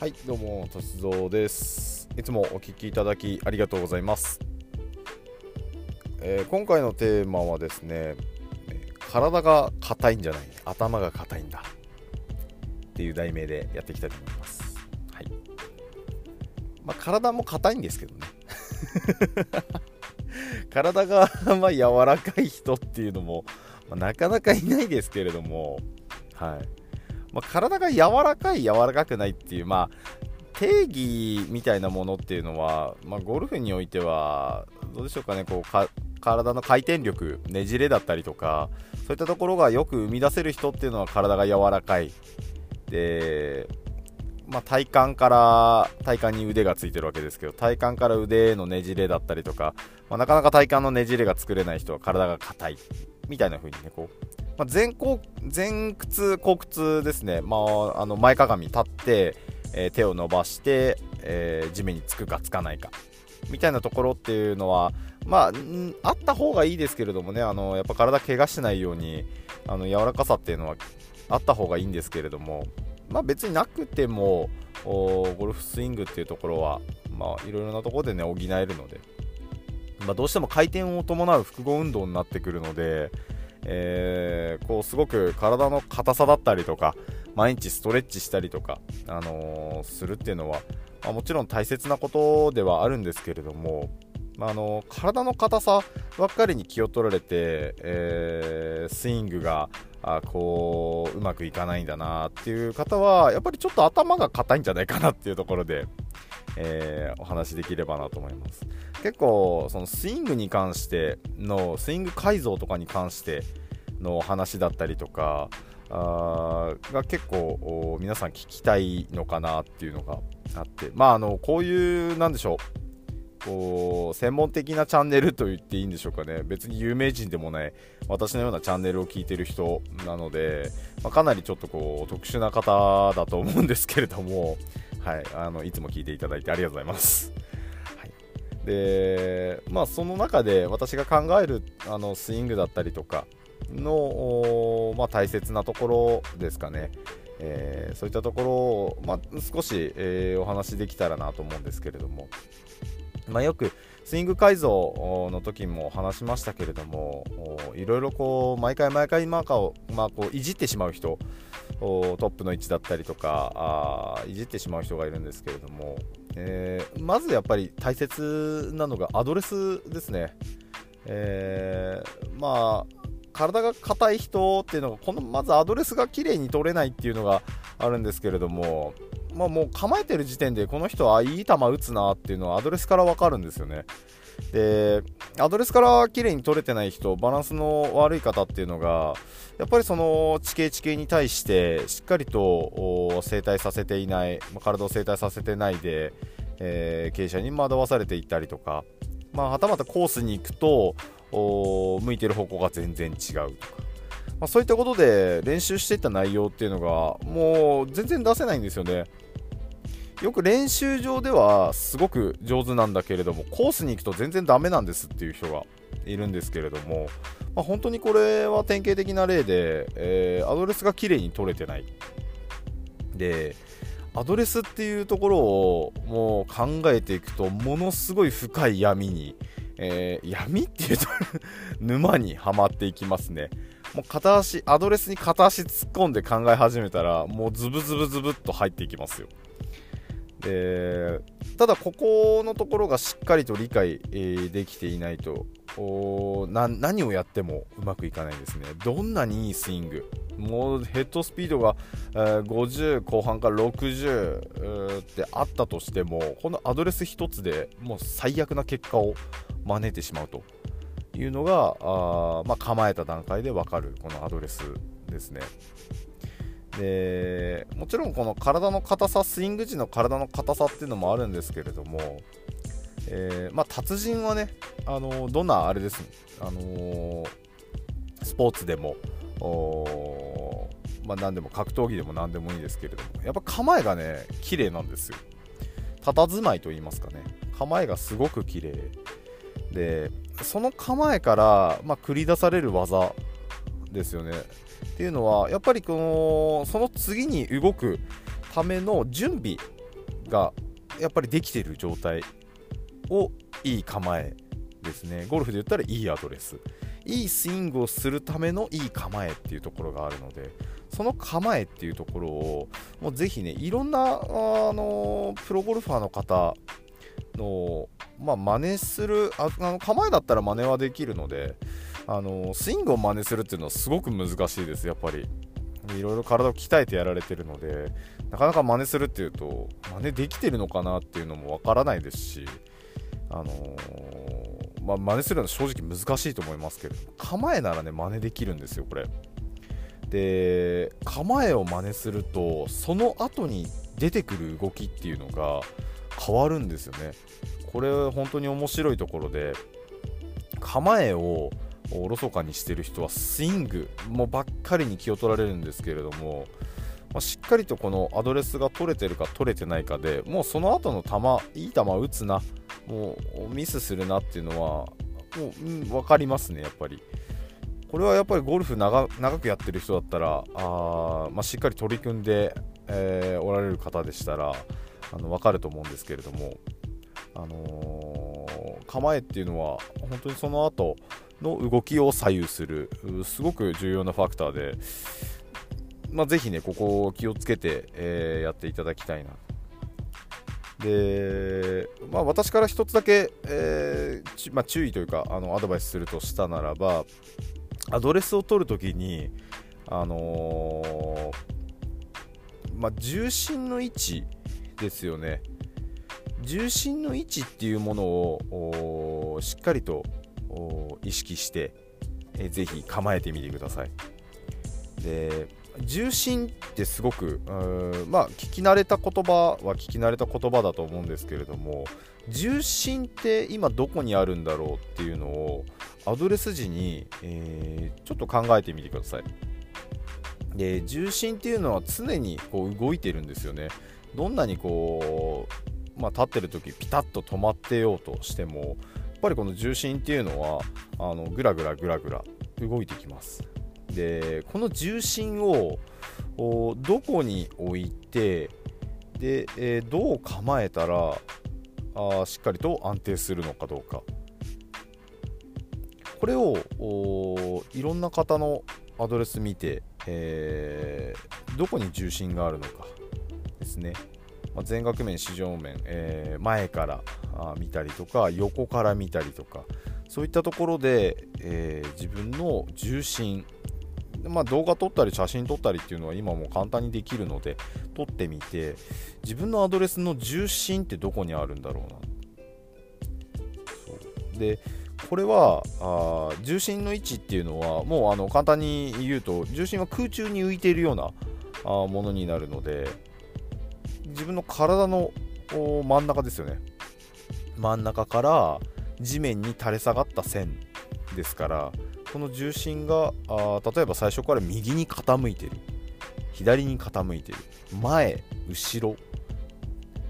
はいどうも達蔵です。いつもお聞きいただきありがとうございます、えー、今回のテーマはですね体が硬いんじゃない頭が硬いんだ。っていう題名でやっていきたいと思います。はい。まあ、体も硬いんですけどね。体がまあ柔らかい人っていうのも、まあ、なかなかいないですけれども。はい。まあ、体が柔らかい、柔らかくないっていう、まあ、定義みたいなものっていうのは、まあ、ゴルフにおいては、どうでしょうかね、こうか体の回転力、ねじれだったりとか、そういったところがよく生み出せる人っていうのは体が柔らかい。で、まあ、体幹から体幹に腕がついてるわけですけど体幹から腕のねじれだったりとか、まあ、なかなか体幹のねじれが作れない人は体が硬いみたいな風にねこうまあ、前前屈、後屈ですね、まあ、あの前かがみ立って、えー、手を伸ばして、えー、地面につくかつかないか。みたいなところっていうのは、まあ、あった方がいいですけれどもね、あのやっぱ体怪我しないようにあの柔らかさっていうのはあった方がいいんですけれども、まあ、別になくてもゴルフスイングっていうところは、まあ、いろいろなところでね補えるので、まあ、どうしても回転を伴う複合運動になってくるので、えー、こうすごく体の硬さだったりとか毎日ストレッチしたりとか、あのー、するっていうのは、まあ、もちろん大切なことではあるんですけれども、まあ、あの体の硬さばっかりに気を取られて、えー、スイングがあこううまくいかないんだなっていう方はやっぱりちょっと頭が硬いんじゃないかなっていうところで、えー、お話できればなと思います。結構そのスイングに関してのスイング改造とかに関しての話だったりとかあが結構皆さん聞きたいのかなっていうのがあって。まああのこういうなんでしょう。こう専門的なチャンネルと言っていいんでしょうかね。別に有名人でもない私のようなチャンネルを聞いてる人なので、まあ、かなりちょっとこう特殊な方だと思うんですけれども。はい、あのいつも聞いていただいてありがとうございます。はい、で、まあ、その中で私が考えるあのスイングだったりとかの、まあ、大切なところですかね。えー、そういったところを、まあ、少し、えー、お話できたらなと思うんですけれども、まあ、よくスイング改造の時も話しましたけれどもいろいろこう毎回毎回マーカーを、まあ、こういじってしまう人トップの位置だったりとかあいじってしまう人がいるんですけれども、えー、まずやっぱり大切なのがアドレスですね、えー、まあ体が硬い人っていうのがこのまずアドレスが綺麗に取れないっていうのがあるんですけれどもまあ、もう構えてる時点でこの人はいい球打つなっていうのはアドレスから分かるんですよね。でアドレスから綺麗に取れてない人バランスの悪い方っていうのがやっぱりその地形地形に対してしっかりと整体させていない、体を整体させてないで、えー、傾斜に惑わされていったりとか、まあ、はたまたコースに行くと向いてる方向が全然違うとか、まあ、そういったことで練習していった内容っていうのがもう全然出せないんですよね。よく練習場ではすごく上手なんだけれどもコースに行くと全然ダメなんですっていう人がいるんですけれども、まあ、本当にこれは典型的な例で、えー、アドレスが綺麗に取れてない。でアドレスっていうところをもう考えていくとものすごい深い闇に、えー、闇っていうと沼にはまっていきますね。もう片足アドレスに片足突っ込んで考え始めたらもうズブズブズブっと入っていきますよ。でただここのところがしっかりと理解、えー、できていないと何をやってもうまくいかないですね。どんなにいいスイング。もうヘッドスピードが、えー、50後半から60ってあったとしてもこのアドレス1つでもう最悪な結果を真似てしまうと。いうのがあ、まあ、構えた段階で分かるこのアドレスですね。でもちろんこの体の硬さスイング時の体の硬さっていうのもあるんですけれども、えー、まあ、達人はね、あのどんなあれです、あの、スポーツでもまあ、何でも格闘技でも何でもいいですけれどもやっぱ構えがね綺麗なんですよ。佇まいと言いますかね。構えがすごく綺麗。でその構えから、まあ、繰り出される技ですよね。っていうのはやっぱりこのその次に動くための準備がやっぱりできている状態をいい構えですね。ゴルフで言ったらいいアドレス。いいスイングをするためのいい構えっていうところがあるのでその構えっていうところをもうぜひねいろんなあのプロゴルファーの方の、まあ、真似するあの構えだったら真似はできるのであのスイングを真似するっていうのはすごく難しいですやっぱり。いろいろ体を鍛えてやられてるのでなかなか真似するっていうと真似できてるのかなっていうのもわからないですしあのー、まあ、真似するのは正直難しいと思いますけど構えならね真似できるんですよこれ。で構えを真似するとその後に出てくる動きっていうのが変わるんですよね。これ本当に面白いところで構えをおろそかにしてる人はスイングもばっかりに気を取られるんですけれども、まあ、しっかりとこのアドレスが取れてるか取れてないかでもうその後の球いい球打つなもうミスするなっていうのはもう、うん、分かりますねやっぱり。これはやっぱりゴルフ長くやってる人だったらあ、まあ、しっかり取り組んで、えー、おられる方でしたらあの分かると思うんですけれども、あのー、構えっていうのは本当にその後の動きを左右するすごく重要なファクターで、まあ、ぜひねここを気をつけて、えー、やっていただきたいな。で、まあ、私から1つだけ、えーまあ、注意というかあのアドバイスするとしたならばアドレスを取るときに、あのー、まあ、重心の位置ですよね。重心の位置っていうものをしっかりと意識して、えー、ぜひ構えてみてください。で重心ってすごくまあ聞き慣れた言葉は聞き慣れた言葉だと思うんですけれども重心って今どこにあるんだろうっていうのをアドレス時に、えー、ちょっと考えてみてください。で重心っていうのは常にこう動いてるんですよね。どんなにこう、まあ、立ってる時ピタッと止まってようとしてもやっぱりこの重心っていうのはあのぐらぐらぐらぐら動いてきます。でこの重心をどこに置いてで、えー、どう構えたらあしっかりと安定するのかどうか。これをいろんな方のアドレス見て、えー、どこに重心があるのかですね、まあ、前額面、四上面、えー、前から見たりとか横から見たりとかそういったところで、えー、自分の重心まあ、動画撮ったり写真撮ったりっていうのは今も簡単にできるので撮ってみて自分のアドレスの重心ってどこにあるんだろうな。そう。でこれはあ重心の位置っていうのはもうあの簡単に言うと重心は空中に浮いているようなあものになるので自分の体の真ん中ですよね。真ん中から地面に垂れ下がった線ですからこの重心があ例えば最初から右に傾いてる。左に傾いてる。前後ろ、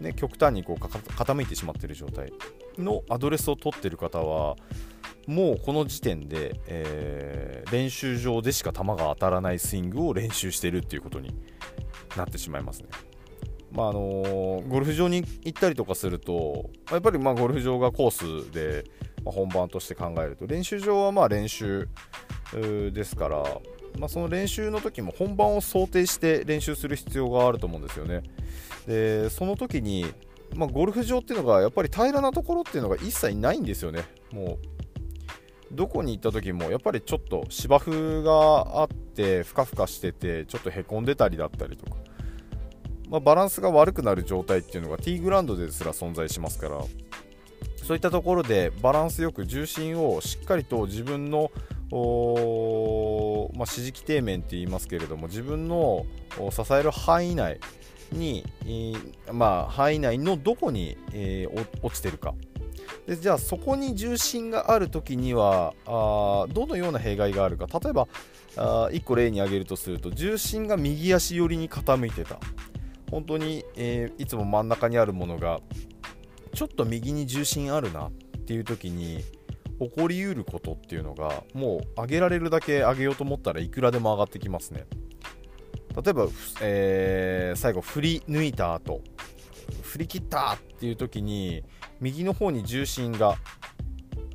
ね、極端にこう傾いてしまってる状態のアドレスを取ってる方はもうこの時点で、えー、練習場でしか球が当たらないスイングを練習してるっていうことになってしまいますね。まああの、ゴルフ場に行ったりとかするとやっぱりまあゴルフ場がコースで、まあ、本番として考えると練習場はまあ練習ですから、まあ、その練習の時も本番を想定して練習する必要があると思うんですよね。でその時にまあ、ゴルフ場っていうのがやっぱり平らなところっていうのが一切ないんですよね。もうどこに行った時もやっぱりちょっと芝生があってふかふかしててちょっとへこんでたりだったりとか、まあ、バランスが悪くなる状態っていうのがティーグラウンドですら存在しますからそういったところでバランスよく重心をしっかりと自分のまあ、支持基底面って言いますけれども自分の支える範囲内に、まあ、範囲内のどこに、えー、落ちてるか。でじゃあそこに重心がある時にはあどのような弊害があるか。例えばあ1個例に挙げるとすると重心が右足寄りに傾いてた。本当に、えー、いつも真ん中にあるものがちょっと右に重心あるなっていう時に起こりうることっていうのがもう上げられるだけ上げようと思ったらいくらでも上がってきますね。例えば、えー、最後振り抜いた後振り切ったっていう時に右の方に重心が、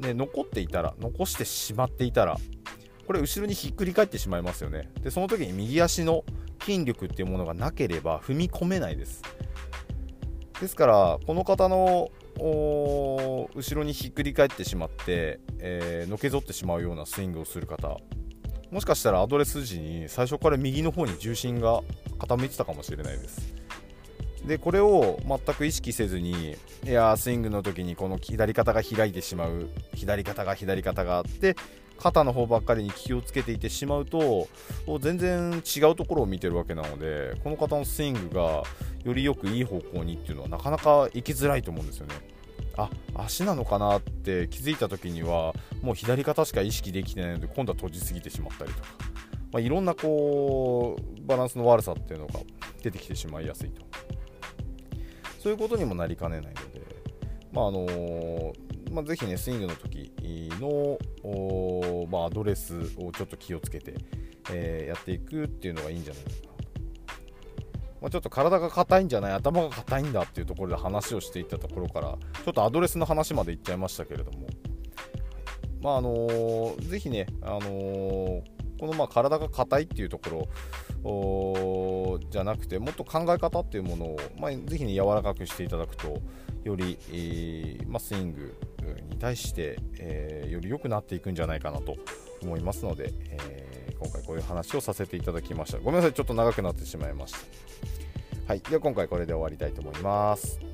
ね、残っていたら残してしまっていたらこれ後ろにひっくり返ってしまいますよね。でその時に右足の筋力っていうものがなければ踏み込めないです。ですからこの方の後ろにひっくり返ってしまって、えー、のけぞってしまうようなスイングをする方もしかしたらアドレス時に最初から右の方に重心が傾いてたかもしれないです。でこれを全く意識せずにいやスイングの時にこの左肩が開いてしまう左肩が左肩があって肩の方ばっかりに気をつけていてしまうと全然違うところを見てるわけなのでこの方のスイングがよりよくいい方向にっていうのはなかなか行きづらいと思うんですよね。あ足なのかなって気づいた時にはもう左肩しか意識できてないので今度は閉じすぎてしまったりとか、まあ、いろんなこうバランスの悪さっていうのが出てきてしまいやすいとそういうことにもなりかねないので、まああのー、まあ、ぜひねスイングの時の、まあ、アドレスをちょっと気をつけて、えー、やっていくっていうのがいいんじゃないかな。まあ、ちょっと体が硬いんじゃない頭が硬いんだっていうところで話をしていったところからちょっとアドレスの話までいっちゃいましたけれども、まああのー、ぜひね、あのー、このまあ体が硬いっていうところじゃなくてもっと考え方っていうものを、まあ、ぜひね柔らかくしていただくとより、えー、まあ、スイングに対して、えー、より良くなっていくんじゃないかなと思いますので、えー、今回こういう話をさせていただきました。ごめんなさいちょっと長くなってしまいました。はいでは今回これで終わりたいと思います。